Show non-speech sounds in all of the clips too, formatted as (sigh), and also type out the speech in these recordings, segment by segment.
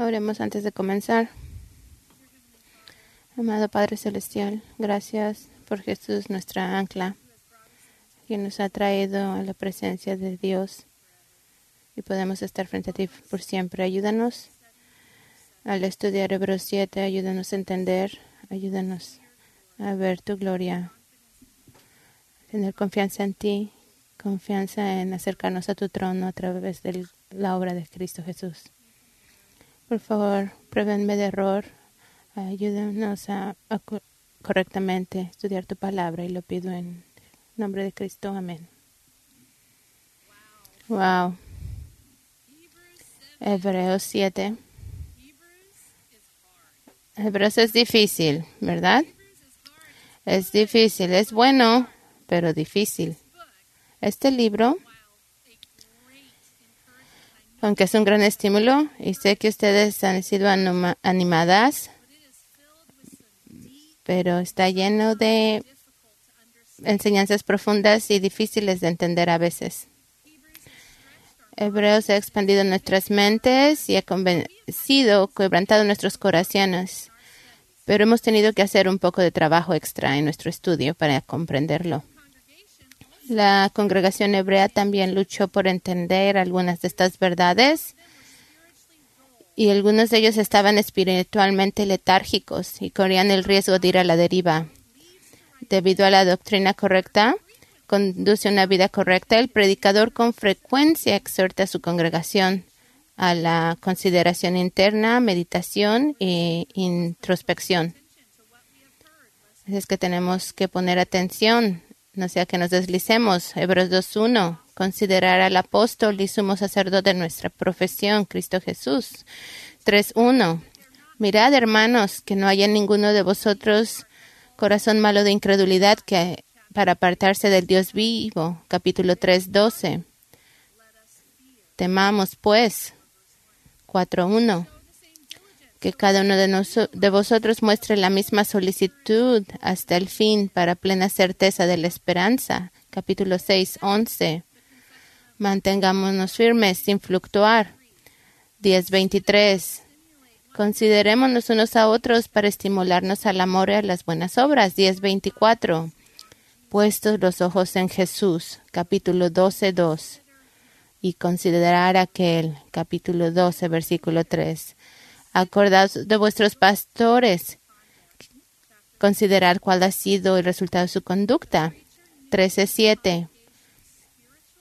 Oremos antes de comenzar. Amado Padre Celestial, gracias por Jesús, nuestra ancla, quien nos ha traído a la presencia de Dios y podemos estar frente a ti por siempre. Ayúdanos al estudiar Hebreos 7, ayúdanos a entender, ayúdanos a ver tu gloria, tener confianza en ti, confianza en acercarnos a tu trono a través de la obra de Cristo Jesús. Por favor, prevenme de error. Ayúdanos a, a correctamente estudiar tu palabra y lo pido en nombre de Cristo. Amén. Wow. Hebreos 7. Hebreos es difícil, ¿verdad? Es difícil, es bueno, pero difícil. Este libro aunque es un gran estímulo y sé que ustedes han sido animadas, pero está lleno de enseñanzas profundas y difíciles de entender a veces. Hebreos ha expandido nuestras mentes y ha convencido, quebrantado nuestros corazones, pero hemos tenido que hacer un poco de trabajo extra en nuestro estudio para comprenderlo. La congregación hebrea también luchó por entender algunas de estas verdades y algunos de ellos estaban espiritualmente letárgicos y corrían el riesgo de ir a la deriva. Debido a la doctrina correcta, conduce una vida correcta, el predicador con frecuencia exhorta a su congregación a la consideración interna, meditación e introspección. Es que tenemos que poner atención no sea que nos deslicemos. Hebreos 2.1. Considerar al apóstol y sumo sacerdote de nuestra profesión, Cristo Jesús. 3.1. Mirad, hermanos, que no haya ninguno de vosotros corazón malo de incredulidad que para apartarse del Dios vivo. Capítulo 3.12. Temamos, pues. 4.1 que cada uno de, de, vosotros muestre la misma solicitud hasta el fin para plena certeza de la esperanza. Capítulo 6, 11. Mantengámonos firmes sin fluctuar. 10.23. Considerémonos unos a otros para estimularnos al amor y a las buenas obras. 10.24. Puestos los ojos en Jesús. Capítulo 12, 2. Y considerar aquel. Capítulo 12, versículo 3 Acordaos de vuestros pastores. Considerar cuál ha sido el resultado de su conducta. 13.7.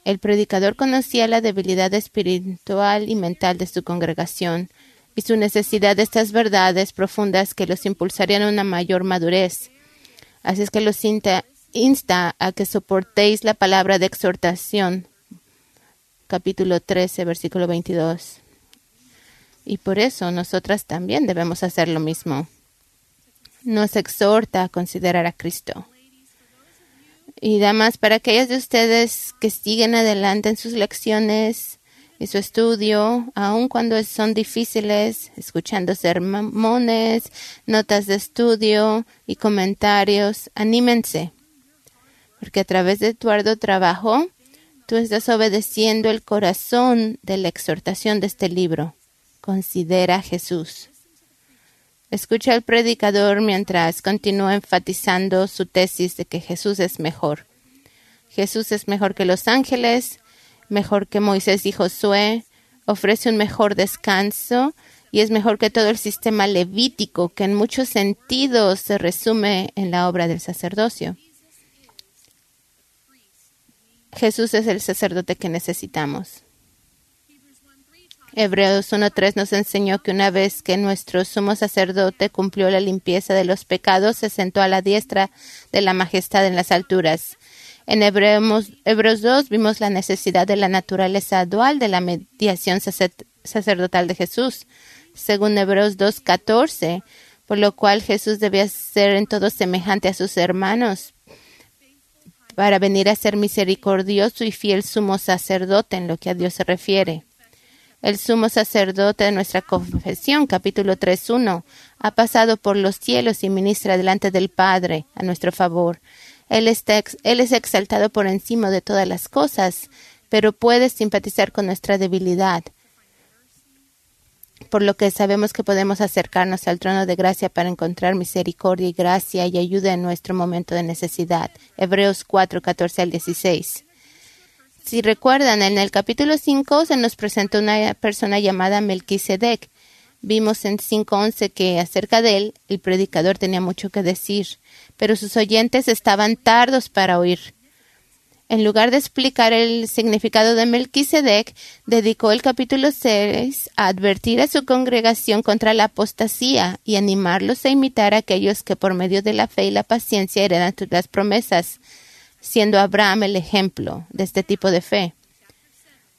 El predicador conocía la debilidad espiritual y mental de su congregación y su necesidad de estas verdades profundas que los impulsarían a una mayor madurez. Así es que los insta, insta a que soportéis la palabra de exhortación. Capítulo 13, versículo 22. Y por eso nosotras también debemos hacer lo mismo. Nos exhorta a considerar a Cristo. Y damas, para aquellas de ustedes que siguen adelante en sus lecciones y su estudio, aun cuando son difíciles, escuchando sermones, notas de estudio y comentarios, anímense, porque a través de tu arduo trabajo, tú estás obedeciendo el corazón de la exhortación de este libro. Considera Jesús. Escucha al predicador mientras continúa enfatizando su tesis de que Jesús es mejor. Jesús es mejor que los ángeles, mejor que Moisés y Josué, ofrece un mejor descanso y es mejor que todo el sistema levítico que en muchos sentidos se resume en la obra del sacerdocio. Jesús es el sacerdote que necesitamos. Hebreos 1.3 nos enseñó que una vez que nuestro sumo sacerdote cumplió la limpieza de los pecados, se sentó a la diestra de la majestad en las alturas. En Hebreos, Hebreos 2 vimos la necesidad de la naturaleza dual de la mediación sacerdotal de Jesús, según Hebreos 2.14, por lo cual Jesús debía ser en todo semejante a sus hermanos, para venir a ser misericordioso y fiel sumo sacerdote en lo que a Dios se refiere. El sumo sacerdote de nuestra confesión, capítulo 3.1, ha pasado por los cielos y ministra delante del Padre a nuestro favor. Él, él es exaltado por encima de todas las cosas, pero puede simpatizar con nuestra debilidad. por lo que sabemos que podemos acercarnos al trono de gracia para encontrar misericordia y gracia y ayuda en nuestro momento de necesidad. Hebreos 4, 14 al 16. Si recuerdan, en el capítulo 5 se nos presentó una persona llamada Melquisedec. Vimos en 5.11 que acerca de él el predicador tenía mucho que decir, pero sus oyentes estaban tardos para oír. En lugar de explicar el significado de Melquisedec, dedicó el capítulo 6 a advertir a su congregación contra la apostasía y animarlos a imitar a aquellos que por medio de la fe y la paciencia heredan las promesas, siendo Abraham el ejemplo de este tipo de fe.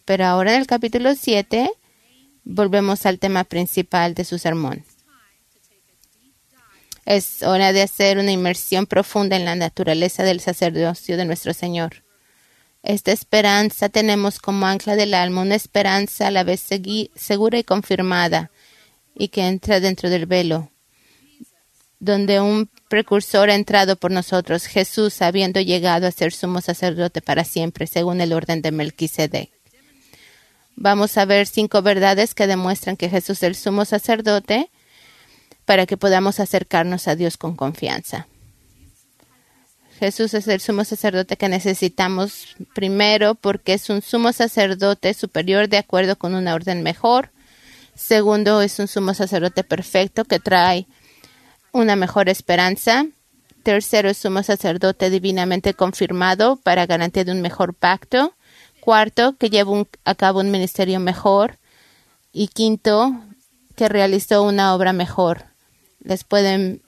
Pero ahora en el capítulo 7 volvemos al tema principal de su sermón. Es hora de hacer una inmersión profunda en la naturaleza del sacerdocio de nuestro Señor. Esta esperanza tenemos como ancla del alma, una esperanza a la vez segura y confirmada, y que entra dentro del velo, donde un precursor ha entrado por nosotros, Jesús, habiendo llegado a ser sumo sacerdote para siempre, según el orden de Melquisedec. Vamos a ver cinco verdades que demuestran que Jesús es el sumo sacerdote para que podamos acercarnos a Dios con confianza. Jesús es el sumo sacerdote que necesitamos primero porque es un sumo sacerdote superior de acuerdo con una orden mejor. Segundo, es un sumo sacerdote perfecto que trae una mejor esperanza. Tercero, sumo sacerdote divinamente confirmado para garantía de un mejor pacto. Cuarto, que lleva a cabo un ministerio mejor. Y quinto, que realizó una obra mejor. Les pueden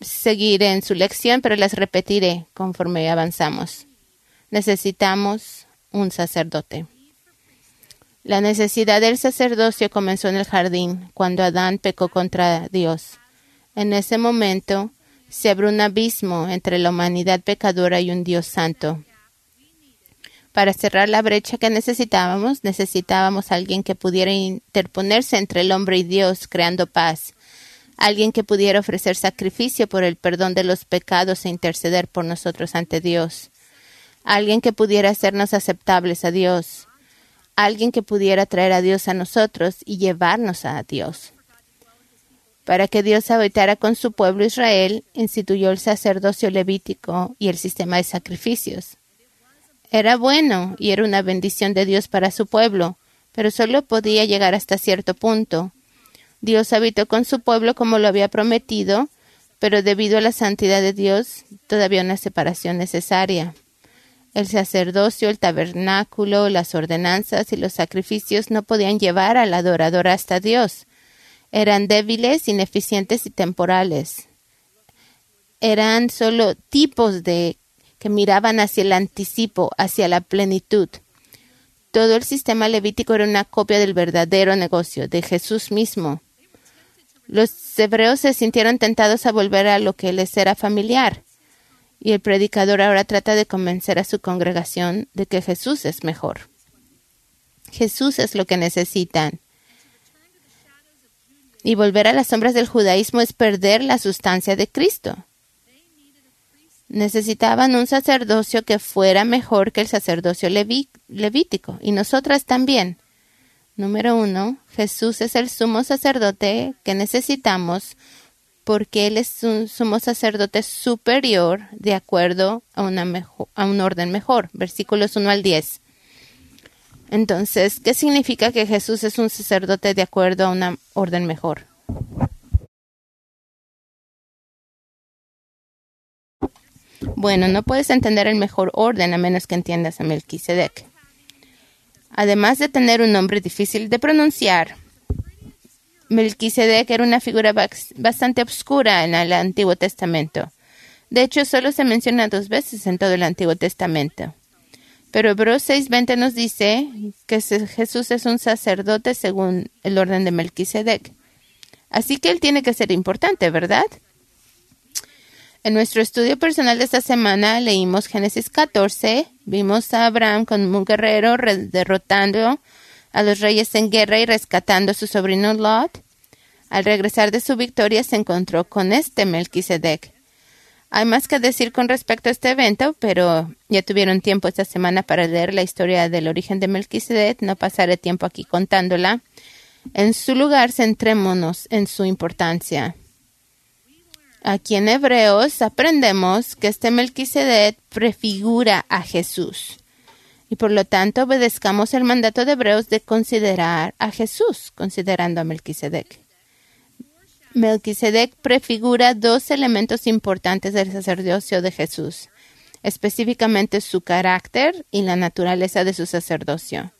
seguiré en su lección, pero las repetiré conforme avanzamos. Necesitamos un sacerdote. La necesidad del sacerdocio comenzó en el jardín, cuando Adán pecó contra Dios. En ese momento se abrió un abismo entre la humanidad pecadora y un Dios santo. Para cerrar la brecha que necesitábamos, necesitábamos alguien que pudiera interponerse entre el hombre y Dios, creando paz alguien que pudiera ofrecer sacrificio por el perdón de los pecados e interceder por nosotros ante Dios, alguien que pudiera hacernos aceptables a Dios, alguien que pudiera traer a Dios a nosotros y llevarnos a Dios. Para que Dios habitara con su pueblo Israel, instituyó el sacerdocio levítico y el sistema de sacrificios. Era bueno y era una bendición de Dios para su pueblo, pero solo podía llegar hasta cierto punto Dios habitó con su pueblo como lo había prometido, pero debido a la santidad de Dios, todavía una separación necesaria. El sacerdocio, el tabernáculo, las ordenanzas y los sacrificios no podían llevar al adorador hasta Dios. Eran débiles, ineficientes y temporales. Eran solo tipos de que miraban hacia el anticipo, hacia la plenitud. Todo el sistema levítico era una copia del verdadero negocio, de Jesús mismo. Los hebreos se sintieron tentados a volver a lo que les era familiar, y el predicador ahora trata de convencer a su congregación de que Jesús es mejor. Jesús es lo que necesitan. Y volver a las sombras del judaísmo es perder la sustancia de Cristo. Necesitaban un sacerdocio que fuera mejor que el sacerdocio levítico, y nosotras también. Número uno, Jesús es el sumo sacerdote que necesitamos porque Él es un sumo sacerdote superior de acuerdo a, una un orden mejor. Versículos 1 al 10. Entonces, ¿qué significa que Jesús es un sacerdote de acuerdo a una orden mejor? Bueno, no puedes entender el mejor orden a menos que entiendas a Melquisedec. Además de tener un nombre difícil de pronunciar, Melquisedec era una figura bastante oscura en el Antiguo Testamento. De hecho, solo se menciona dos veces en todo el Antiguo Testamento. Pero Hebreos 6:20 nos dice que Jesús es un sacerdote según el orden de Melquisedec. Así que él tiene que ser importante, ¿verdad? En nuestro estudio personal de esta semana leímos Génesis 14, vimos a Abraham como un guerrero derrotando a los reyes en guerra y rescatando a su sobrino Lot. Al regresar de su victoria se encontró con este Melquisedec. Hay más que decir con respecto a este evento, pero ya tuvieron tiempo esta semana para leer la historia del origen de Melquisedec. No pasaré tiempo aquí contándola. En su lugar, centrémonos en su importancia. Aquí en Hebreos aprendemos que este Melquisedec prefigura a Jesús. Y por lo tanto obedezcamos el mandato de Hebreos de considerar a Jesús, considerando a Melquisedec. Melquisedec prefigura dos elementos importantes del sacerdocio de Jesús, específicamente su carácter y la naturaleza de su sacerdocio.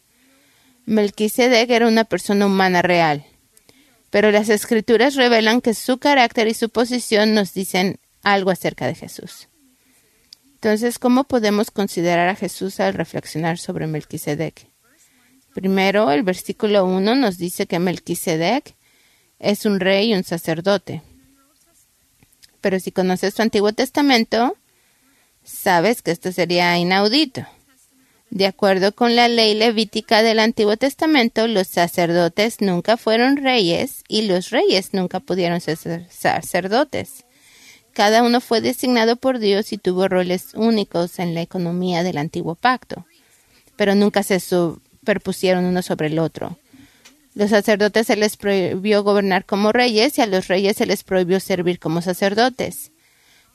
Melquisedec era una persona humana real, pero las escrituras revelan que su carácter y su posición nos dicen algo acerca de Jesús. Entonces, ¿cómo podemos considerar a Jesús al reflexionar sobre Melquisedec? Primero, el versículo 1 nos dice que Melquisedec es un rey y un sacerdote. Pero si conoces tu Antiguo Testamento, sabes que esto sería inaudito. De acuerdo con la ley levítica del Antiguo Testamento, los sacerdotes nunca fueron reyes y los reyes nunca pudieron ser sacerdotes. Cada uno fue designado por Dios y tuvo roles únicos en la economía del antiguo pacto, pero nunca se superpusieron uno sobre el otro. Los sacerdotes se les prohibió gobernar como reyes y a los reyes se les prohibió servir como sacerdotes.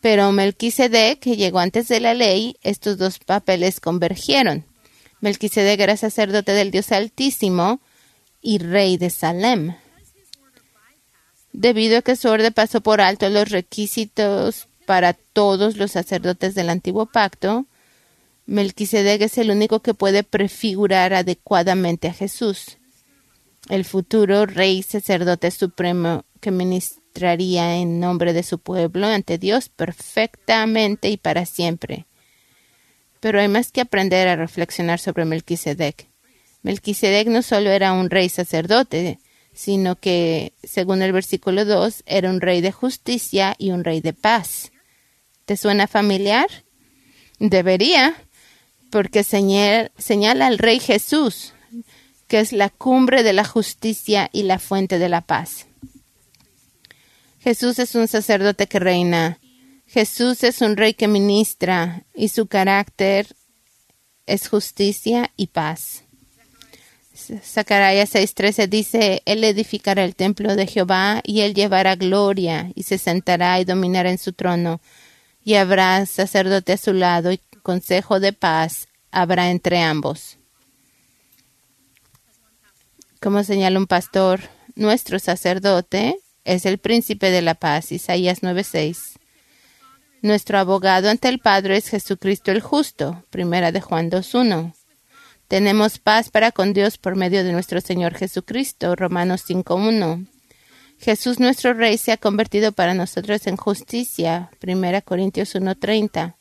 Pero Melquisedec, que llegó antes de la ley, estos dos papeles convergieron. Melquisedec era sacerdote del Dios Altísimo y rey de Salem. Debido a que su orden pasó por alto los requisitos para todos los sacerdotes del antiguo pacto, Melquisedec es el único que puede prefigurar adecuadamente a Jesús el futuro rey sacerdote supremo que ministraría en nombre de su pueblo ante Dios perfectamente y para siempre. Pero hay más que aprender a reflexionar sobre Melquisedec. Melquisedec no solo era un rey sacerdote, sino que, según el versículo 2, era un rey de justicia y un rey de paz. ¿Te suena familiar? Debería, porque señala al rey Jesús, que es la cumbre de la justicia y la fuente de la paz. Jesús es un sacerdote que reina. Jesús es un rey que ministra y su carácter es justicia y paz. Zacarías 6:13 dice, Él edificará el templo de Jehová y él llevará gloria y se sentará y dominará en su trono y habrá sacerdote a su lado y consejo de paz habrá entre ambos. Como señala un pastor, nuestro sacerdote es el príncipe de la paz, Isaías 9:6. Nuestro abogado ante el Padre es Jesucristo el justo, primera de Juan 2:1. Tenemos paz para con Dios por medio de nuestro Señor Jesucristo, Romanos 5:1. Jesús nuestro Rey se ha convertido para nosotros en justicia, primera Corintios 1:30.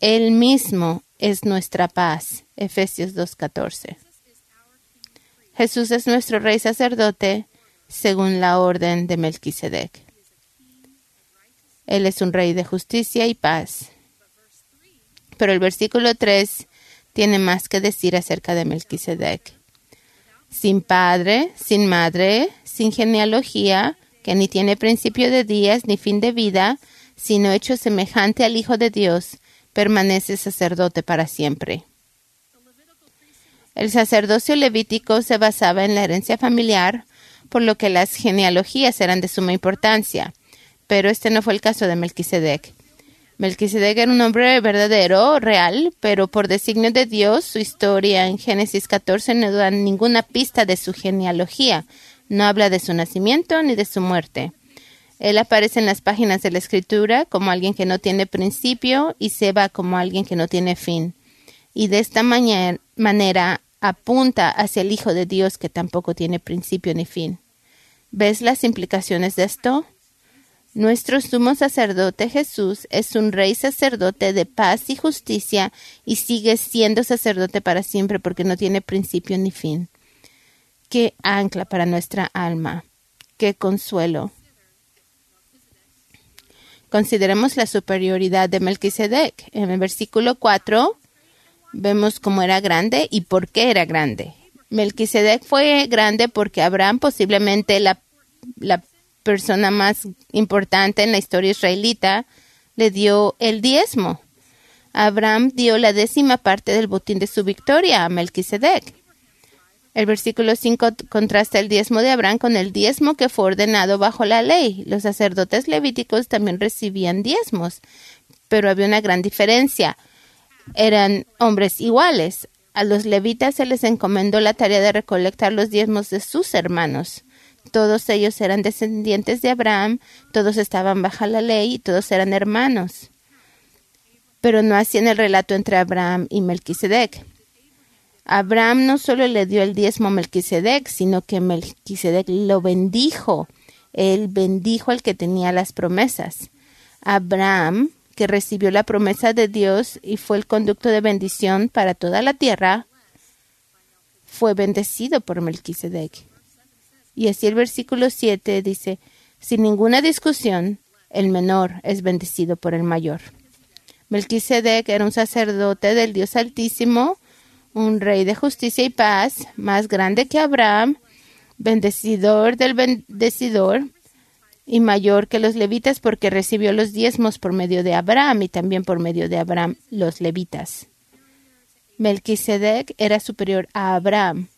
Él mismo es nuestra paz, Efesios 2:14. Jesús es nuestro rey sacerdote según la orden de Melquisedec. Él es un rey de justicia y paz. Pero el versículo 3 tiene más que decir acerca de Melquisedec. Sin padre, sin madre, sin genealogía, que ni tiene principio de días ni fin de vida, sino hecho semejante al Hijo de Dios, permanece sacerdote para siempre. El sacerdocio levítico se basaba en la herencia familiar, por lo que las genealogías eran de suma importancia. Pero este no fue el caso de Melquisedec. Melquisedec era un hombre verdadero, real, pero por designio de Dios, su historia en Génesis 14 no da ninguna pista de su genealogía. No habla de su nacimiento ni de su muerte. Él aparece en las páginas de la Escritura como alguien que no tiene principio y se va como alguien que no tiene fin. Y de esta manera apunta hacia el Hijo de Dios que tampoco tiene principio ni fin. ¿Ves las implicaciones de esto? Nuestro sumo sacerdote Jesús es un rey sacerdote de paz y justicia y sigue siendo sacerdote para siempre porque no tiene principio ni fin. Qué ancla para nuestra alma. Qué consuelo. Consideremos la superioridad de Melquisedec. En el versículo 4 vemos cómo era grande y por qué era grande. Melquisedec fue grande porque Abraham, posiblemente la, la persona más importante en la historia israelita, le dio el diezmo. Abraham dio la décima parte del botín de su victoria a Melquisedec. El versículo 5 contrasta el diezmo de Abraham con el diezmo que fue ordenado bajo la ley. Los sacerdotes levíticos también recibían diezmos, pero había una gran diferencia. Eran hombres iguales. A los levitas se les encomendó la tarea de recolectar los diezmos de sus hermanos. Todos ellos eran descendientes de Abraham, todos estaban bajo la ley y todos eran hermanos. Pero no hacían el relato entre Abraham y Melquisedec. Abraham no solo le dio el diezmo a Melquisedec, sino que Melquisedec lo bendijo. Él bendijo al que tenía las promesas. Abraham, que recibió la promesa de Dios y fue el conducto de bendición para toda la tierra, fue bendecido por Melquisedec. Y así el versículo 7 dice, sin ninguna discusión, el menor es bendecido por el mayor. Melquisedec era un sacerdote del Dios Altísimo, un rey de justicia y paz, más grande que Abraham, bendecidor del bendecidor y mayor que los levitas porque recibió los diezmos por medio de Abraham y también por medio de Abraham los levitas. Melquisedec era superior a Abraham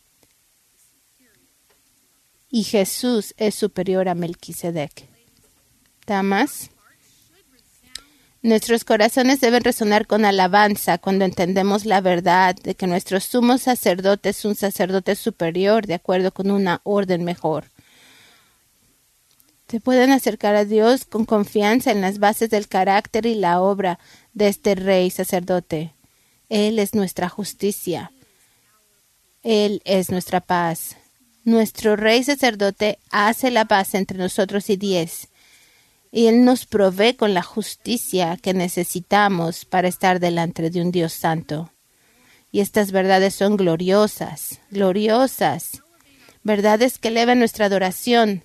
y Jesús es superior a Melquisedec. Damas, Nuestros corazones deben resonar con alabanza cuando entendemos la verdad de que nuestro sumo sacerdote es un sacerdote superior de acuerdo con una orden mejor. Se pueden acercar a Dios con confianza en las bases del carácter y la obra de este rey sacerdote. Él es nuestra justicia. Él es nuestra paz. Nuestro rey sacerdote hace la paz entre nosotros y diez y Él nos provee con la justicia que necesitamos para estar delante de un Dios santo. Y estas verdades son gloriosas, gloriosas, verdades que elevan nuestra adoración.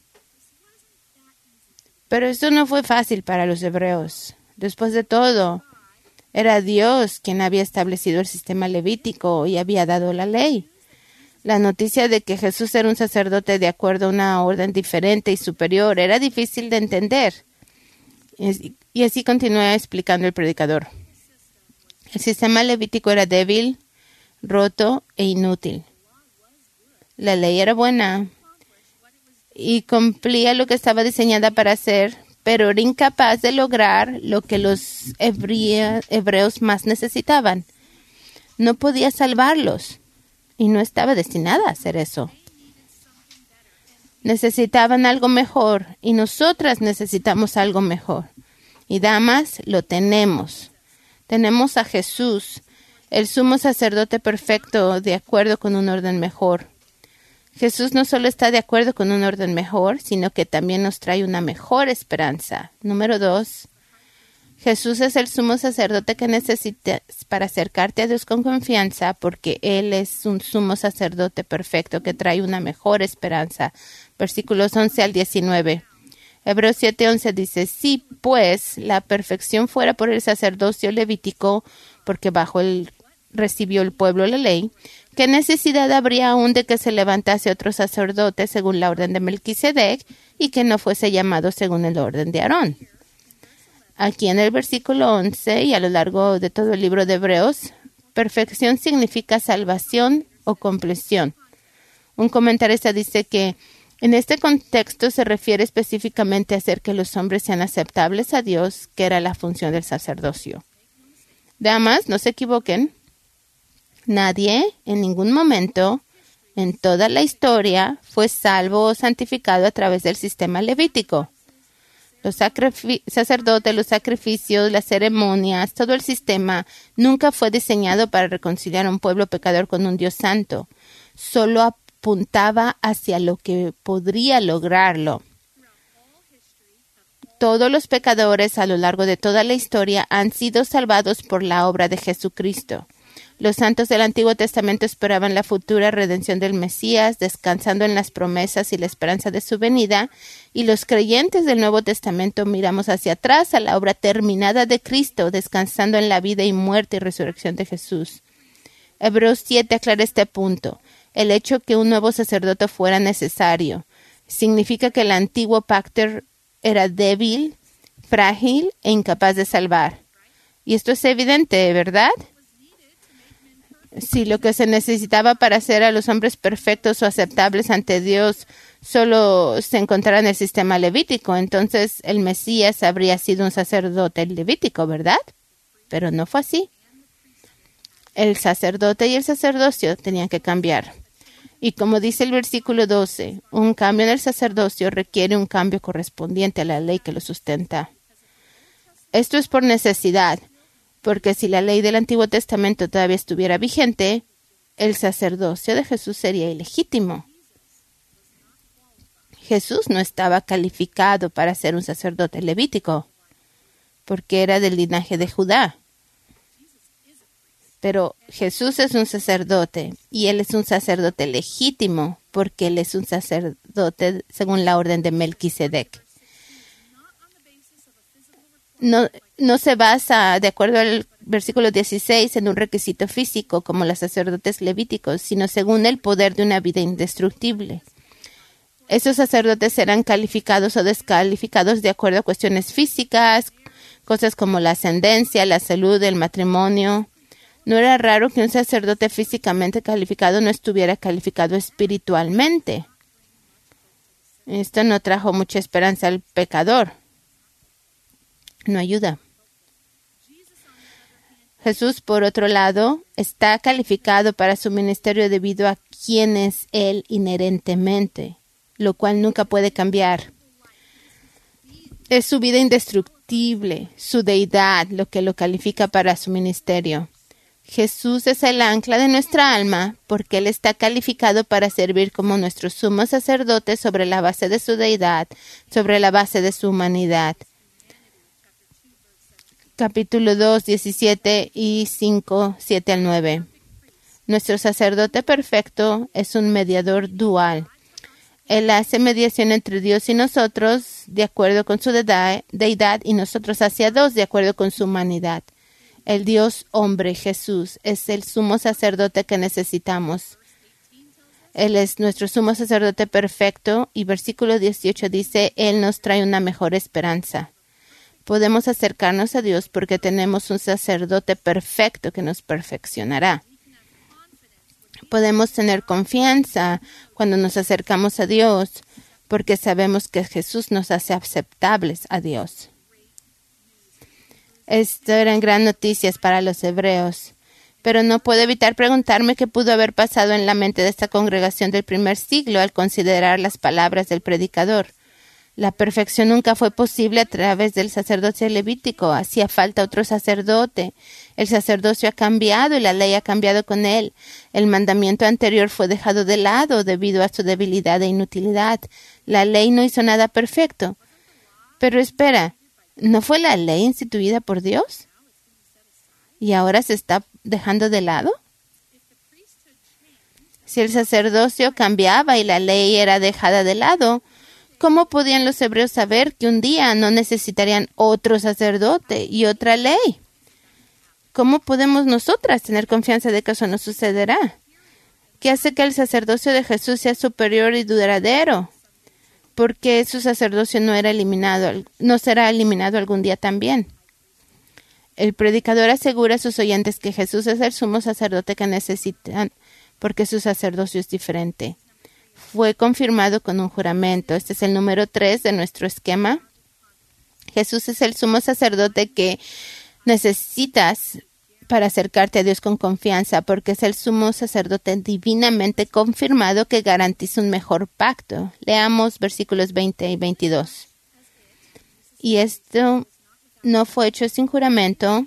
Pero esto no fue fácil para los hebreos. Después de todo, era Dios quien había establecido el sistema levítico y había dado la ley. La noticia de que Jesús era un sacerdote de acuerdo a una orden diferente y superior era difícil de entender. Y así continúa explicando el predicador. El sistema levítico era débil, roto e inútil. La ley era buena y cumplía lo que estaba diseñada para hacer, pero era incapaz de lograr lo que los hebreos más necesitaban. No podía salvarlos y no estaba destinada a hacer eso. Necesitaban algo mejor y nosotras necesitamos algo mejor. Y damas, lo tenemos. Tenemos a Jesús, el sumo sacerdote perfecto, de acuerdo con un orden mejor. Jesús no solo está de acuerdo con un orden mejor, sino que también nos trae una mejor esperanza. Número dos, Jesús es el sumo sacerdote que necesitas para acercarte a Dios con confianza, porque Él es un sumo sacerdote perfecto que trae una mejor esperanza versículos 11 al 19. Hebreos 7:11 dice, si pues la perfección fuera por el sacerdocio levítico, porque bajo él recibió el pueblo la ley, ¿qué necesidad habría aún de que se levantase otro sacerdote según la orden de Melquisedec y que no fuese llamado según el orden de Aarón? Aquí en el versículo 11 y a lo largo de todo el libro de Hebreos, perfección significa salvación o compleción. Un comentarista dice que en este contexto se refiere específicamente a hacer que los hombres sean aceptables a Dios, que era la función del sacerdocio. Damas, no se equivoquen. Nadie, en ningún momento, en toda la historia, fue salvo o santificado a través del sistema levítico. Los sacerdotes, los sacrificios, las ceremonias, todo el sistema nunca fue diseñado para reconciliar a un pueblo pecador con un Dios santo. Solo apuntaba hacia lo que podría lograrlo. Todos los pecadores a lo largo de toda la historia han sido salvados por la obra de Jesucristo. Los santos del Antiguo Testamento esperaban la futura redención del Mesías, descansando en las promesas y la esperanza de su venida, y los creyentes del Nuevo Testamento miramos hacia atrás a la obra terminada de Cristo, descansando en la vida y muerte y resurrección de Jesús. Hebreos 7 aclara este punto el hecho que un nuevo sacerdote fuera necesario. Significa que el antiguo pacto era débil, frágil e incapaz de salvar. Y esto es evidente, ¿verdad? Si lo que se necesitaba para hacer a los hombres perfectos o aceptables ante Dios solo se encontrara en el sistema levítico, entonces el Mesías habría sido un sacerdote levítico, ¿verdad? Pero no fue así. El sacerdote y el sacerdocio tenían que cambiar. Y como dice el versículo 12, un cambio en el sacerdocio requiere un cambio correspondiente a la ley que lo sustenta. Esto es por necesidad, porque si la ley del Antiguo Testamento todavía estuviera vigente, el sacerdocio de Jesús sería ilegítimo. Jesús no estaba calificado para ser un sacerdote levítico, porque era del linaje de Judá. Pero Jesús es un sacerdote y él es un sacerdote legítimo porque él es un sacerdote según la orden de Melquisedec. No, se basa, de acuerdo al versículo 16, en un requisito físico como los sacerdotes levíticos, sino según el poder de una vida indestructible. Esos sacerdotes serán calificados o descalificados de acuerdo a cuestiones físicas, cosas como la ascendencia, la salud, el matrimonio, no era raro que un sacerdote físicamente calificado no estuviera calificado espiritualmente. Esto no trajo mucha esperanza al pecador. No ayuda. Jesús, por otro lado, está calificado para su ministerio debido a quién es Él inherentemente, lo cual nunca puede cambiar. Es su vida indestructible, su deidad, lo que lo califica para su ministerio. Jesús es el ancla de nuestra alma porque Él está calificado para servir como nuestro sumo sacerdote sobre la base de su deidad, sobre la base de su humanidad. Capítulo 2, 17 y 5, 7 al 9. Nuestro sacerdote perfecto es un mediador dual. Él hace mediación entre Dios y nosotros de acuerdo con su deidad y nosotros hacia Dios de acuerdo con su humanidad. El Dios hombre Jesús es el sumo sacerdote que necesitamos. Él es nuestro sumo sacerdote perfecto y versículo 18 dice, Él nos trae una mejor esperanza. Podemos acercarnos a Dios porque tenemos un sacerdote perfecto que nos perfeccionará. Podemos tener confianza cuando nos acercamos a Dios porque sabemos que Jesús nos hace aceptables a Dios. Esto eran gran noticias para los hebreos. Pero no puedo evitar preguntarme qué pudo haber pasado en la mente de esta congregación del primer siglo al considerar las palabras del predicador. La perfección nunca fue posible a través del sacerdocio levítico. Hacía falta otro sacerdote. El sacerdocio ha cambiado y la ley ha cambiado con él. El mandamiento anterior fue dejado de lado debido a su debilidad e inutilidad. La ley no hizo nada perfecto. Pero espera, ¿No fue la ley instituida por Dios? ¿Y ahora se está dejando de lado? Si el sacerdocio cambiaba y la ley era dejada de lado, ¿cómo podían los hebreos saber que un día no necesitarían otro sacerdote y otra ley? ¿Cómo podemos nosotras tener confianza de que eso no sucederá? ¿Qué hace que el sacerdocio de Jesús sea superior y duradero? porque su sacerdocio no era eliminado, no será eliminado algún día también. El predicador asegura a sus oyentes que Jesús es el sumo sacerdote que necesitan porque su sacerdocio es diferente. Fue confirmado con un juramento. Este es el número tres de nuestro esquema. Jesús es el sumo sacerdote que necesitas para acercarte a Dios con confianza, porque es el sumo sacerdote divinamente confirmado que garantiza un mejor pacto. Leamos versículos 20 y 22. Y esto no fue hecho sin juramento,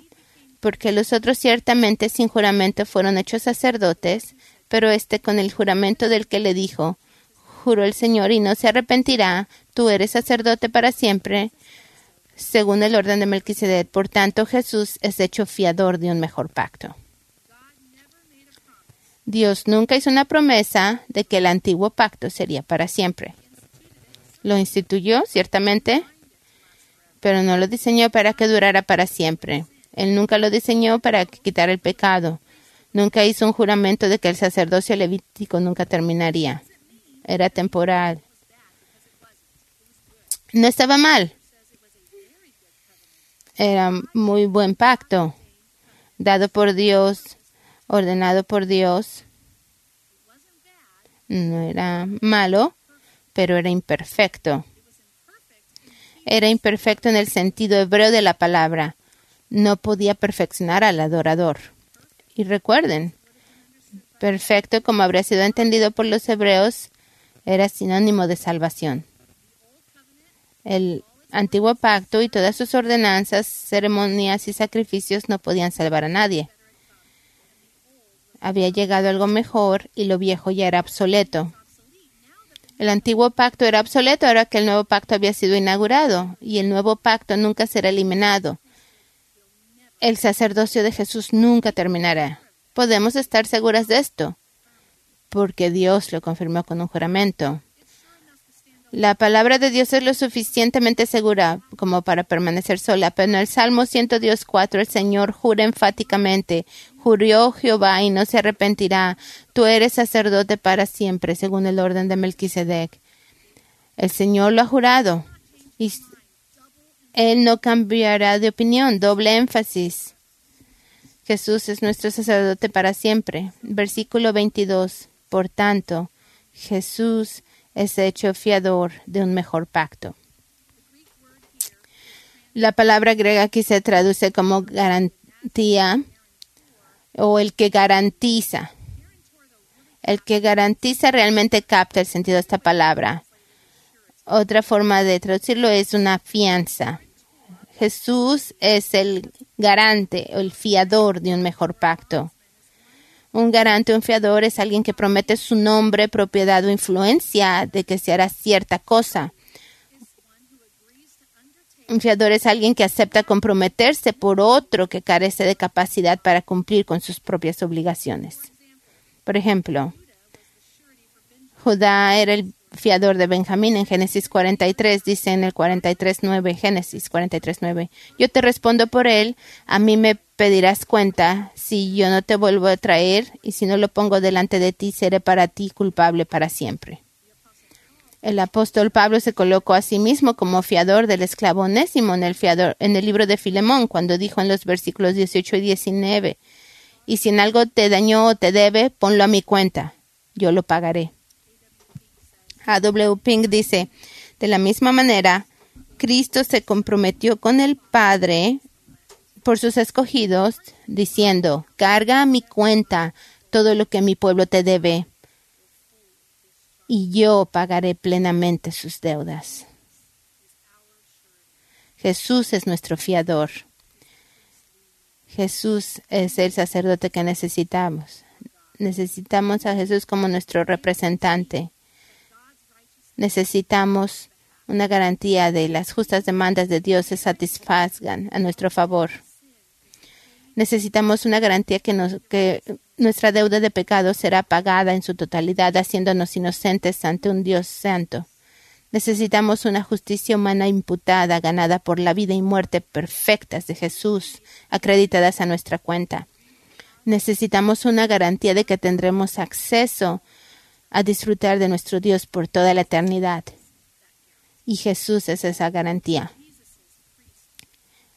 porque los otros ciertamente sin juramento fueron hechos sacerdotes, pero este con el juramento del que le dijo, juró el Señor y no se arrepentirá, tú eres sacerdote para siempre, según el orden de Melquisedec. Por tanto, Jesús es hecho fiador de un mejor pacto. Dios nunca hizo una promesa de que el antiguo pacto sería para siempre. Lo instituyó, ciertamente, pero no lo diseñó para que durara para siempre. Él nunca lo diseñó para quitar el pecado. Nunca hizo un juramento de que el sacerdocio levítico nunca terminaría. Era temporal. No estaba mal, era muy buen pacto dado por Dios ordenado por Dios. No era malo, pero era imperfecto. Era imperfecto en el sentido hebreo de la palabra. No podía perfeccionar al adorador. Y recuerden, perfecto como habría sido entendido por los hebreos, era sinónimo de salvación. El antiguo pacto y todas sus ordenanzas, ceremonias y sacrificios no podían salvar a nadie. Había llegado algo mejor y lo viejo ya era obsoleto. El antiguo pacto era obsoleto ahora que el nuevo pacto había sido inaugurado y el nuevo pacto nunca será eliminado. El sacerdocio de Jesús nunca terminará. Podemos estar seguras de esto, porque Dios lo confirmó con un juramento. La palabra de Dios es lo suficientemente segura como para permanecer sola, pero en el Salmo 104 el Señor jura enfáticamente, juró Jehová y no se arrepentirá, tú eres sacerdote para siempre, según el orden de Melquisedec. El Señor lo ha jurado y Él no cambiará de opinión, doble énfasis. Jesús es nuestro sacerdote para siempre. Versículo 22. Por tanto, Jesús es hecho fiador de un mejor pacto. La palabra griega aquí se traduce como garantía o el que garantiza. El que garantiza realmente capta el sentido de esta palabra. Otra forma de traducirlo es una fianza. Jesús es el garante o el fiador de un mejor pacto. Un garante, un fiador es alguien que promete su nombre, propiedad o influencia de que se hará cierta cosa. Un fiador es alguien que acepta comprometerse por otro que carece de capacidad para cumplir con sus propias obligaciones. Por ejemplo, Judá era el fiador de Benjamín en Génesis 43, dice en el 43.9, Génesis 43.9, yo te respondo por él, a mí me pedirás cuenta si yo no te vuelvo a traer y si no lo pongo delante de ti, seré para ti culpable para siempre. El apóstol Pablo se colocó a sí mismo como fiador del esclavo onésimo el, fiador, en el libro de Filemón, cuando dijo en los versículos 18 y 19, y si en algo te dañó o te debe, ponlo a mi cuenta, yo lo pagaré. A. W. Pink dice, de la misma manera, Cristo se comprometió con el Padre por sus escogidos, diciendo, carga a mi cuenta todo lo que mi pueblo te debe, y yo pagaré plenamente sus deudas. Jesús es nuestro fiador. Jesús es el sacerdote que necesitamos. Necesitamos a Jesús como nuestro representante necesitamos una garantía de las justas demandas de Dios se satisfagan a nuestro favor. Necesitamos una garantía que, que nuestra deuda de pecado será pagada en su totalidad, haciéndonos inocentes ante un Dios santo. Necesitamos una justicia humana imputada, ganada por la vida y muerte perfectas de Jesús, acreditadas a nuestra cuenta. Necesitamos una garantía de que tendremos acceso a disfrutar de nuestro Dios por toda la eternidad. Y Jesús es esa garantía.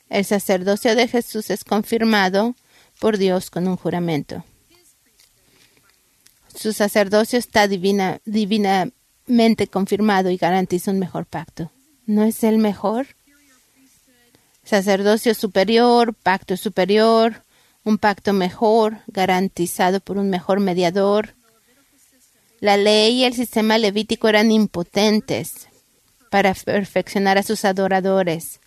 El sacerdocio de Jesús es confirmado por Dios con un juramento. Su sacerdocio está divina, divinamente confirmado y garantiza un mejor pacto. ¿No es el mejor? Sacerdocio superior, pacto superior, un pacto mejor, garantizado por un mejor mediador, la ley y el sistema levítico eran impotentes para perfeccionar a sus adoradores,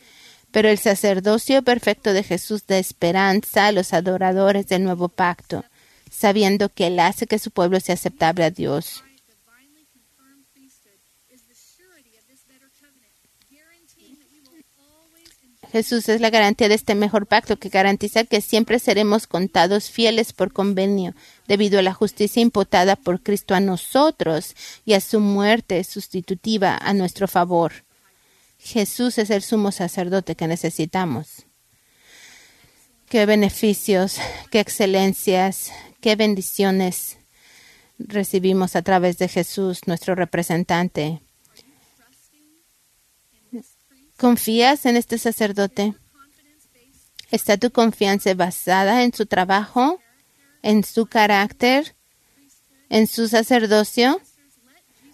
pero el sacerdocio perfecto de Jesús da esperanza a los adoradores del nuevo pacto, sabiendo que Él hace que su pueblo sea aceptable a Dios. Jesús es la garantía de este mejor pacto que garantiza que siempre seremos contados fieles por convenio debido a la justicia imputada por Cristo a nosotros y a su muerte sustitutiva a nuestro favor. Jesús es el sumo sacerdote que necesitamos. Qué beneficios, qué excelencias, qué bendiciones recibimos a través de Jesús, nuestro representante. ¿Confías en este sacerdote? ¿Está tu confianza basada en su trabajo en su carácter, en su sacerdocio.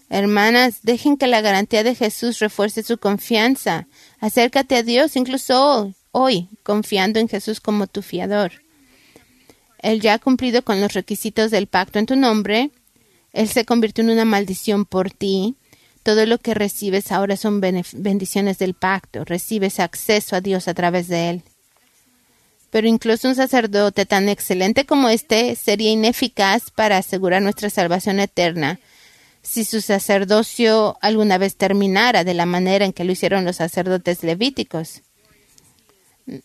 Hermanas, dejen que la garantía de Jesús refuerce su confianza. Acércate a Dios incluso hoy, confiando en Jesús como tu fiador. Él ya ha cumplido con los requisitos del pacto en tu nombre. Él se convirtió en una maldición por ti. Todo lo que recibes ahora son bendiciones del pacto. Recibes acceso a Dios a través de Él. Pero incluso un sacerdote tan excelente como este sería ineficaz para asegurar nuestra salvación eterna si su sacerdocio alguna vez terminara de la manera en que lo hicieron los sacerdotes levíticos.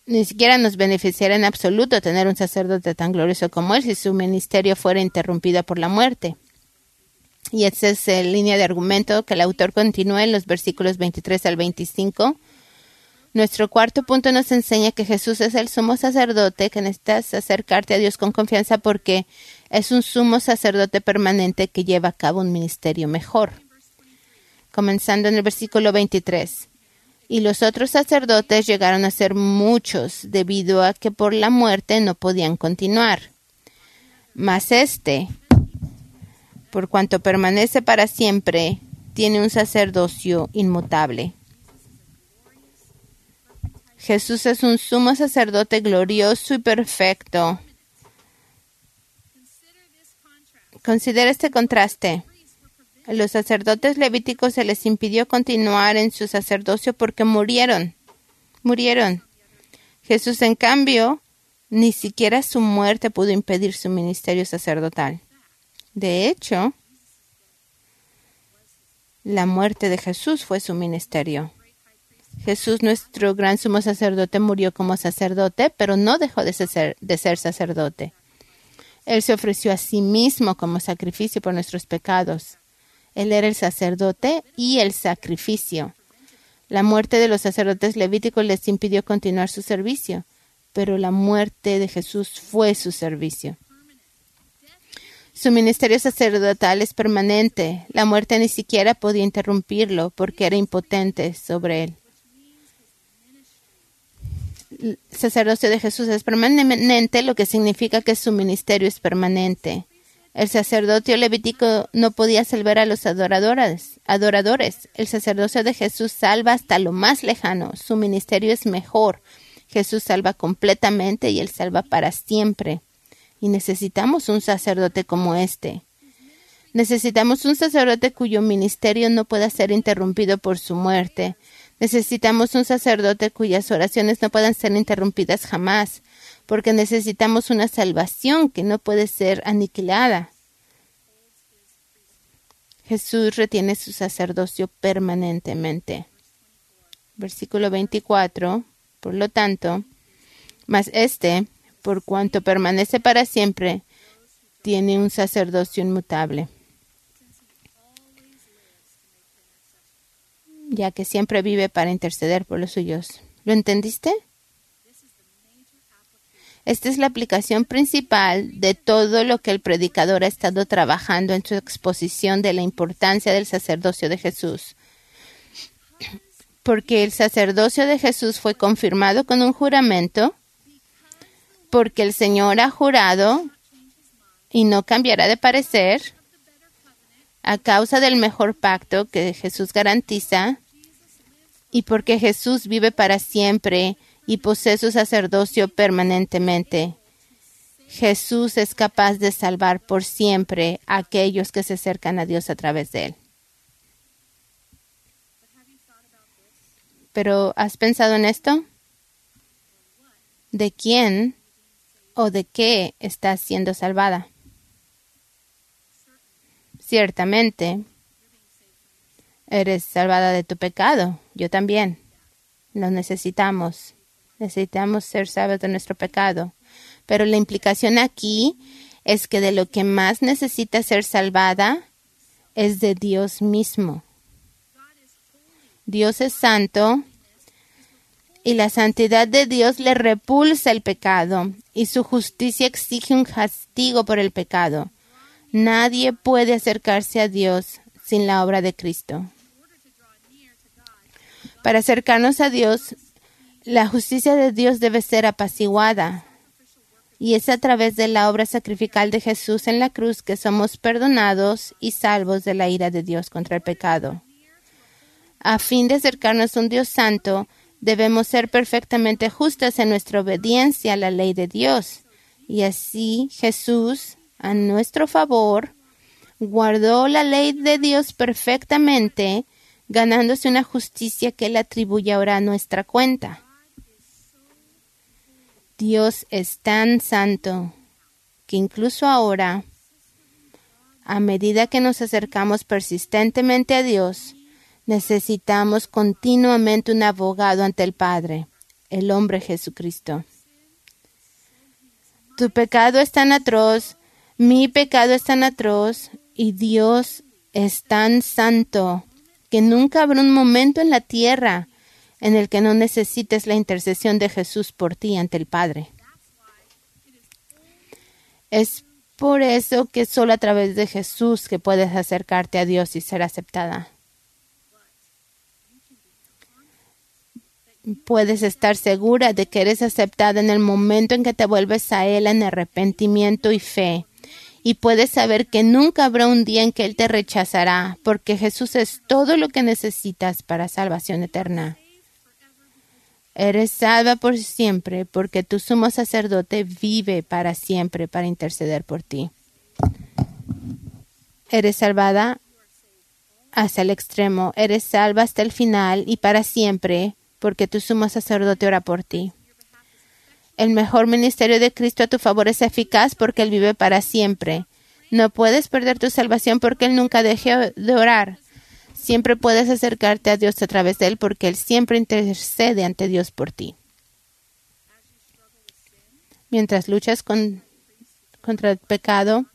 Ni siquiera nos beneficiaría en absoluto tener un sacerdote tan glorioso como él si su ministerio fuera interrumpido por la muerte. Y esa es la línea de argumento que el autor continúa en los versículos 23 al 25 nuestro cuarto punto nos enseña que Jesús es el sumo sacerdote, que necesitas acercarte a Dios con confianza porque es un sumo sacerdote permanente que lleva a cabo un ministerio mejor. Comenzando en el versículo 23. Y los otros sacerdotes llegaron a ser muchos debido a que por la muerte no podían continuar. Mas este, por cuanto permanece para siempre, tiene un sacerdocio inmutable. Jesús es un sumo sacerdote glorioso y perfecto. Considera este contraste. A los sacerdotes levíticos se les impidió continuar en su sacerdocio porque murieron. Murieron. Jesús, en cambio, ni siquiera su muerte pudo impedir su ministerio sacerdotal. De hecho, la muerte de Jesús fue su ministerio. Jesús, nuestro gran sumo sacerdote, murió como sacerdote, pero no dejó de ser, sacerdote. Él se ofreció a sí mismo como sacrificio por nuestros pecados. Él era el sacerdote y el sacrificio. La muerte de los sacerdotes levíticos les impidió continuar su servicio, pero la muerte de Jesús fue su servicio. Su ministerio sacerdotal es permanente. La muerte ni siquiera podía interrumpirlo porque era impotente sobre él el sacerdocio de Jesús es permanente, lo que significa que su ministerio es permanente. El sacerdocio levítico no podía salvar a los adoradores. adoradores. El sacerdocio de Jesús salva hasta lo más lejano. Su ministerio es mejor. Jesús salva completamente y Él salva para siempre. Y necesitamos un sacerdote como este. Necesitamos un sacerdote cuyo ministerio no pueda ser interrumpido por su muerte. Necesitamos un sacerdote cuyas oraciones no puedan ser interrumpidas jamás, porque necesitamos una salvación que no puede ser aniquilada. Jesús retiene su sacerdocio permanentemente. Versículo 24. Por lo tanto, mas este, por cuanto permanece para siempre, tiene un sacerdocio inmutable. ya que siempre vive para interceder por los suyos. ¿Lo entendiste? Esta es la aplicación principal de todo lo que el predicador ha estado trabajando en su exposición de la importancia del sacerdocio de Jesús. Porque el sacerdocio de Jesús fue confirmado con un juramento, porque el Señor ha jurado y no cambiará de parecer a causa del mejor pacto que Jesús garantiza, y porque Jesús vive para siempre y posee su sacerdocio permanentemente. Jesús es capaz de salvar por siempre a aquellos que se acercan a Dios a través de él. Pero ¿has pensado en esto? ¿De quién o de qué estás siendo salvada? Ciertamente, eres salvada de tu pecado. Yo también. Lo necesitamos. Necesitamos ser salvos de nuestro pecado. Pero la implicación aquí es que de lo que más necesita ser salvada es de Dios mismo. Dios es santo y la santidad de Dios le repulsa el pecado y su justicia exige un castigo por el pecado. Nadie puede acercarse a Dios sin la obra de Cristo. Para acercarnos a Dios, la justicia de Dios debe ser apaciguada Y es a través de la obra sacrificial de Jesús en la cruz que somos perdonados y salvos de la ira de Dios contra el pecado. A fin de acercarnos a un Dios santo, debemos ser perfectamente justos en nuestra obediencia a la ley de Dios. Y así Jesús, a nuestro favor, guardó la ley de Dios perfectamente, ganándose una justicia que Él atribuye ahora a nuestra cuenta. Dios es tan santo que incluso ahora, a medida que nos acercamos persistentemente a Dios, necesitamos continuamente un abogado ante el Padre, el hombre Jesucristo. Tu pecado es tan atroz, mi pecado es tan atroz, y Dios es tan santo que nunca habrá un momento en la tierra en el que no necesites la intercesión de Jesús por ti ante el Padre. Es por eso que solo a través de Jesús que puedes acercarte a Dios y ser aceptada. Puedes estar segura de que eres aceptada en el momento en que te vuelves a Él en arrepentimiento y fe. Y puedes saber que nunca habrá un día en que Él te rechazará, porque Jesús es todo lo que necesitas para salvación eterna. Eres salva por siempre porque tu sumo sacerdote vive para siempre para interceder por ti. Eres salvada hasta el extremo, eres salva hasta el final y para siempre porque tu sumo sacerdote ora por ti. El mejor ministerio de Cristo a tu favor es eficaz porque Él vive para siempre. No puedes perder tu salvación porque Él nunca deje de orar. Siempre puedes acercarte a Dios a través de Él porque Él siempre intercede ante Dios por ti. Mientras luchas con, contra el pecado,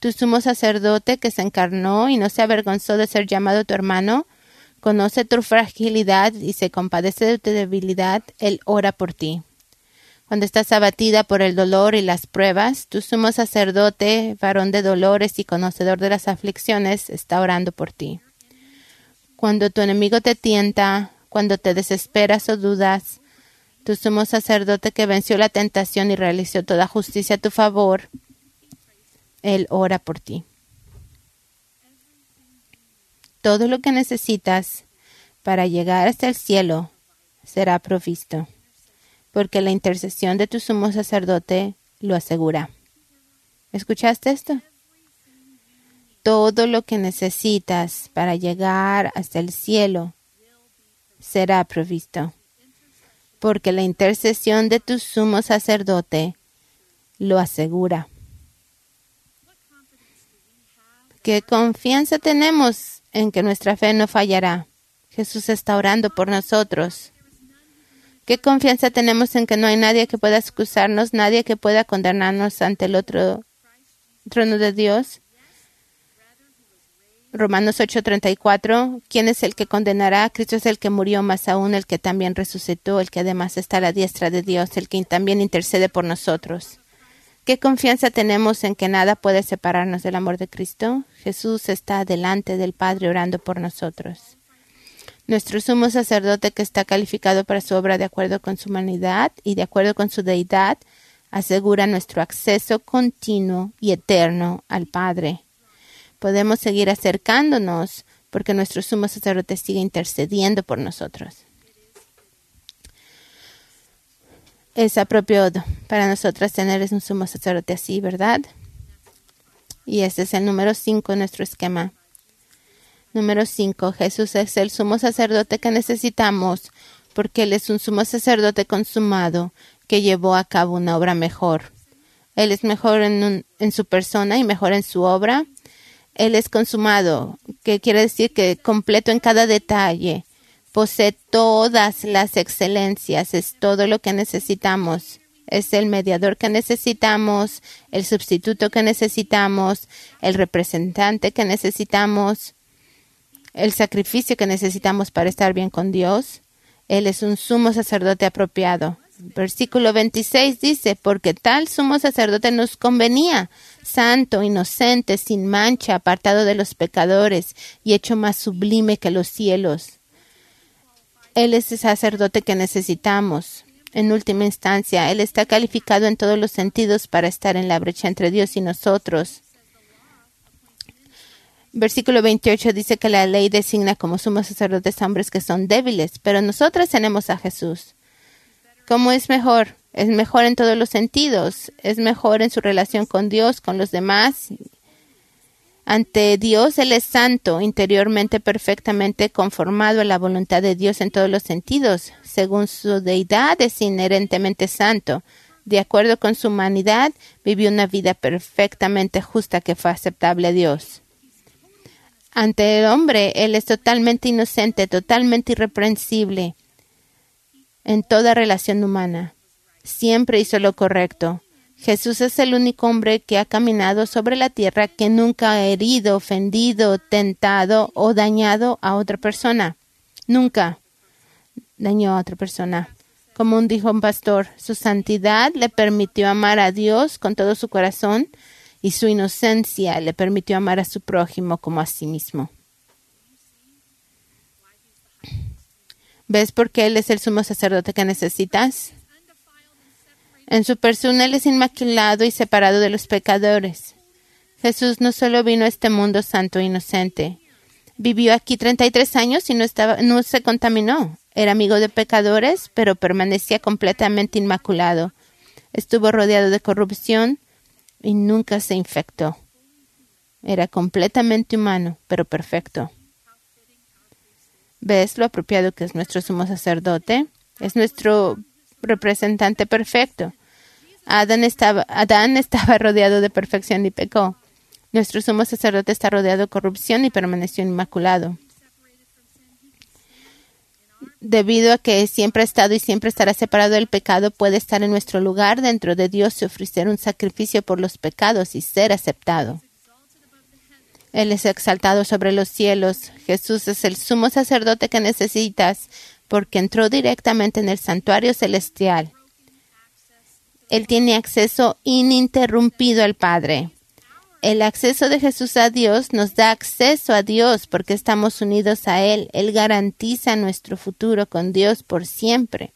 tu sumo sacerdote que se encarnó y no se avergonzó de ser llamado tu hermano, conoce tu fragilidad y se compadece de tu debilidad, Él ora por ti. Cuando estás abatida por el dolor y las pruebas, tu sumo sacerdote, varón de dolores y conocedor de las aflicciones, está orando por ti. Cuando tu enemigo te tienta, cuando te desesperas o dudas, tu sumo sacerdote que venció la tentación y realizó toda justicia a tu favor, Él ora por ti. Todo lo que necesitas para llegar hasta el cielo será provisto, porque la intercesión de tu sumo sacerdote lo asegura. ¿Escuchaste esto? todo lo que necesitas para llegar hasta el cielo será provisto, porque la intercesión de tu sumo sacerdote lo asegura. ¿Qué confianza tenemos en que nuestra fe no fallará? Jesús está orando por nosotros. ¿Qué confianza tenemos en que no hay nadie que pueda excusarnos, nadie que pueda condenarnos ante el otro trono de Dios? Romanos 8:34, ¿quién es el que condenará? Cristo es el que murió, más aún el que también resucitó, el que además está a la diestra de Dios, el que también intercede por nosotros. ¿Qué confianza tenemos en que nada puede separarnos del amor de Cristo? Jesús está delante del Padre orando por nosotros. Nuestro sumo sacerdote que está calificado para su obra de acuerdo con su humanidad y de acuerdo con su deidad, asegura nuestro acceso continuo y eterno al Padre podemos seguir acercándonos porque nuestro sumo sacerdote sigue intercediendo por nosotros. Es apropiado para nosotras tener un sumo sacerdote así, ¿verdad? Y este es el número 5 en nuestro esquema. Número 5. Jesús es el sumo sacerdote que necesitamos porque Él es un sumo sacerdote consumado que llevó a cabo una obra mejor. Él es mejor en, en su persona y mejor en su obra él es consumado, que quiere decir que completo en cada detalle, posee todas las excelencias, es todo lo que necesitamos. Es el mediador que necesitamos, el sustituto que necesitamos, el representante que necesitamos, el sacrificio que necesitamos para estar bien con Dios. Él es un sumo sacerdote apropiado. Versículo 26 dice, porque tal sumo sacerdote nos convenía, santo, inocente, sin mancha, apartado de los pecadores y hecho más sublime que los cielos. Él es el sacerdote que necesitamos. En última instancia, Él está calificado en todos los sentidos para estar en la brecha entre Dios y nosotros. Versículo 28 dice que la ley designa como sumos sacerdotes hombres que son débiles, pero nosotros tenemos a Jesús. ¿Cómo es mejor? Es mejor en todos los sentidos. Es mejor en su relación con Dios, con los demás. Ante Dios, Él es santo, interiormente perfectamente conformado a la voluntad de Dios en todos los sentidos. Según su deidad, es inherentemente santo. De acuerdo con su humanidad, vivió una vida perfectamente justa que fue aceptable a Dios. Ante el hombre, Él es totalmente inocente, totalmente irreprensible en toda relación humana. Siempre hizo lo correcto. Jesús es el único hombre que ha caminado sobre la tierra que nunca ha herido, ofendido, tentado o dañado a otra persona. Nunca dañó a otra persona. Como dijo un pastor, su santidad le permitió amar a Dios con todo su corazón y su inocencia le permitió amar a su prójimo como a sí mismo. ¿Ves por qué Él es el sumo sacerdote que necesitas? En su persona Él es inmaculado y separado de los pecadores. Jesús no solo vino a este mundo santo e inocente, vivió aquí 33 años y no, estaba, no se contaminó. Era amigo de pecadores, pero permanecía completamente inmaculado. Estuvo rodeado de corrupción, y nunca se infectó. Era completamente humano, pero perfecto. ¿Ves lo apropiado que es nuestro sumo sacerdote? Es nuestro representante perfecto. Adán estaba, Adán (laughs) estaba rodeado de perfección y pecó. Nuestro sumo sacerdote está rodeado de corrupción y permaneció inmaculado debido a que siempre ha estado y siempre estará separado del pecado, puede estar en nuestro lugar dentro de Dios y ofrecer un sacrificio por los pecados y ser aceptado. Él es exaltado sobre los cielos. Jesús es el sumo sacerdote que necesitas porque entró directamente en el santuario celestial. Él tiene acceso ininterrumpido al Padre. El acceso de Jesús a Dios nos da acceso a Dios porque estamos unidos a Él. Él garantiza nuestro futuro con Dios por siempre.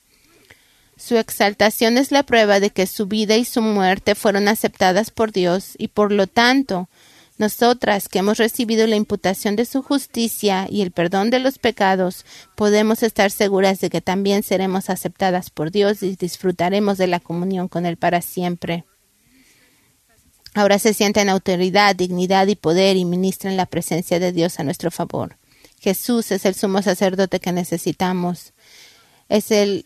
Su exaltación es la prueba de que su vida y su muerte fueron aceptadas por Dios y por lo tanto, nosotras que hemos recibido la imputación de su justicia y el perdón de los pecados, podemos estar seguras de que también seremos aceptadas por Dios y disfrutaremos de la comunión con Él para siempre. Ahora se sienten autoridad, dignidad y poder y ministran la presencia de Dios a nuestro favor. Jesús es el sumo sacerdote que necesitamos. Es el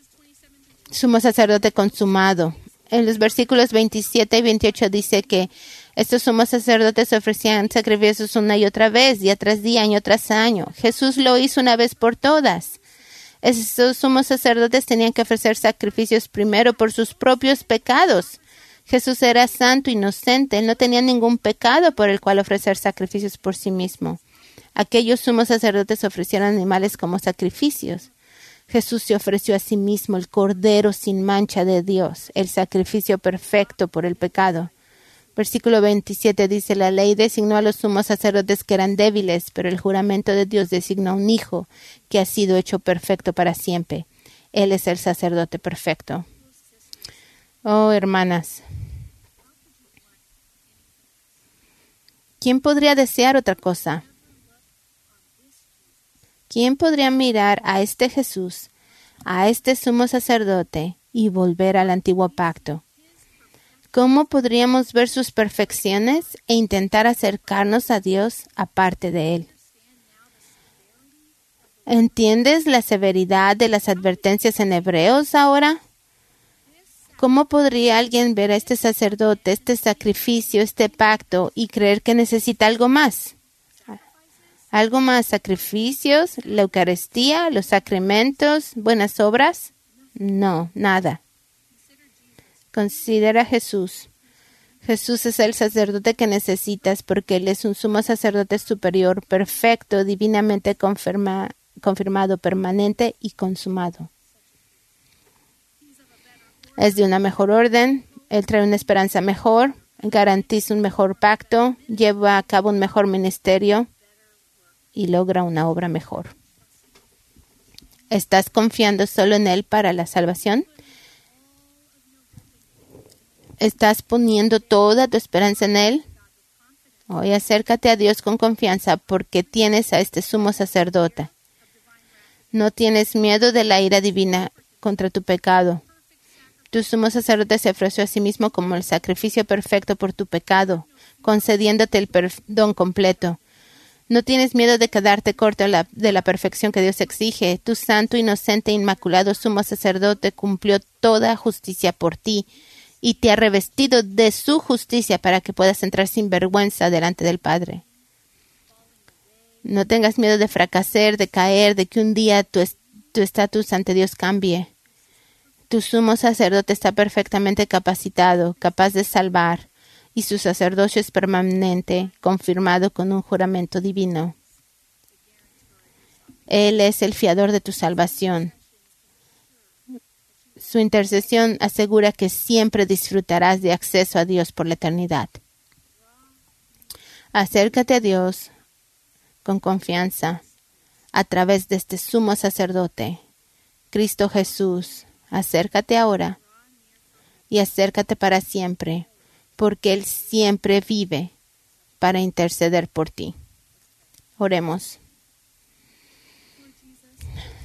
sumo sacerdote consumado. En los versículos 27 y 28 dice que estos sumos sacerdotes ofrecían sacrificios una y otra vez, día tras día, año tras año. Jesús lo hizo una vez por todas. Estos sumos sacerdotes tenían que ofrecer sacrificios primero por sus propios pecados Jesús era santo, inocente, él no tenía ningún pecado por el cual ofrecer sacrificios por sí mismo. Aquellos sumos sacerdotes ofrecieron animales como sacrificios. Jesús se ofreció a sí mismo el Cordero sin mancha de Dios, el sacrificio perfecto por el pecado. Versículo 27 dice, la ley designó a los sumos sacerdotes que eran débiles, pero el juramento de Dios designó a un hijo que ha sido hecho perfecto para siempre. Él es el sacerdote perfecto. Oh, hermanas, ¿quién podría desear otra cosa? ¿Quién podría mirar a este Jesús, a este sumo sacerdote y volver al antiguo pacto? ¿Cómo podríamos ver sus perfecciones e intentar acercarnos a Dios aparte de Él? ¿Entiendes la severidad de las advertencias en Hebreos ahora? ¿Cómo podría alguien ver a este sacerdote, este sacrificio, este pacto y creer que necesita algo más? ¿Algo más? ¿Sacrificios? ¿La Eucaristía? ¿Los sacramentos? ¿Buenas obras? No, nada. Considera a Jesús. Jesús es el sacerdote que necesitas porque Él es un sumo sacerdote superior, perfecto, divinamente confirmado, permanente y consumado es de una mejor orden, Él trae una esperanza mejor, garantiza un mejor pacto, lleva a cabo un mejor ministerio y logra una obra mejor. ¿Estás confiando solo en Él para la salvación? ¿Estás poniendo toda tu esperanza en Él? Hoy acércate a Dios con confianza porque tienes a este sumo sacerdote. No tienes miedo de la ira divina contra tu pecado. Tu sumo sacerdote se ofreció a sí mismo como el sacrificio perfecto por tu pecado, concediéndote el perdón completo. No tienes miedo de quedarte corto de la perfección que Dios exige. Tu santo, inocente, inmaculado sumo sacerdote cumplió toda justicia por ti y te ha revestido de su justicia para que puedas entrar sin vergüenza delante del Padre. No tengas miedo de fracasar, de caer, de que un día tu estatus ante Dios cambie. Tu sumo sacerdote está perfectamente capacitado, capaz de salvar, y su sacerdocio es permanente, confirmado con un juramento divino. Él es el fiador de tu salvación. Su intercesión asegura que siempre disfrutarás de acceso a Dios por la eternidad. Acércate a Dios con confianza a través de este sumo sacerdote, Cristo Jesús. Acércate ahora y acércate para siempre, porque Él siempre vive para interceder por ti. Oremos.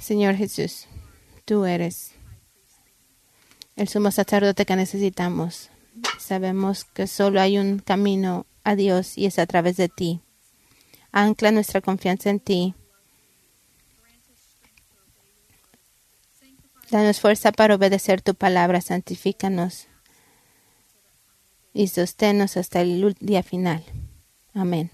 Señor Jesús, tú eres el sumo sacerdote que necesitamos. Sabemos que solo hay un camino a Dios y es a través de ti. Ancla nuestra confianza en ti. Danos fuerza para obedecer tu palabra, santifícanos y sosténnos hasta el día final. Amén.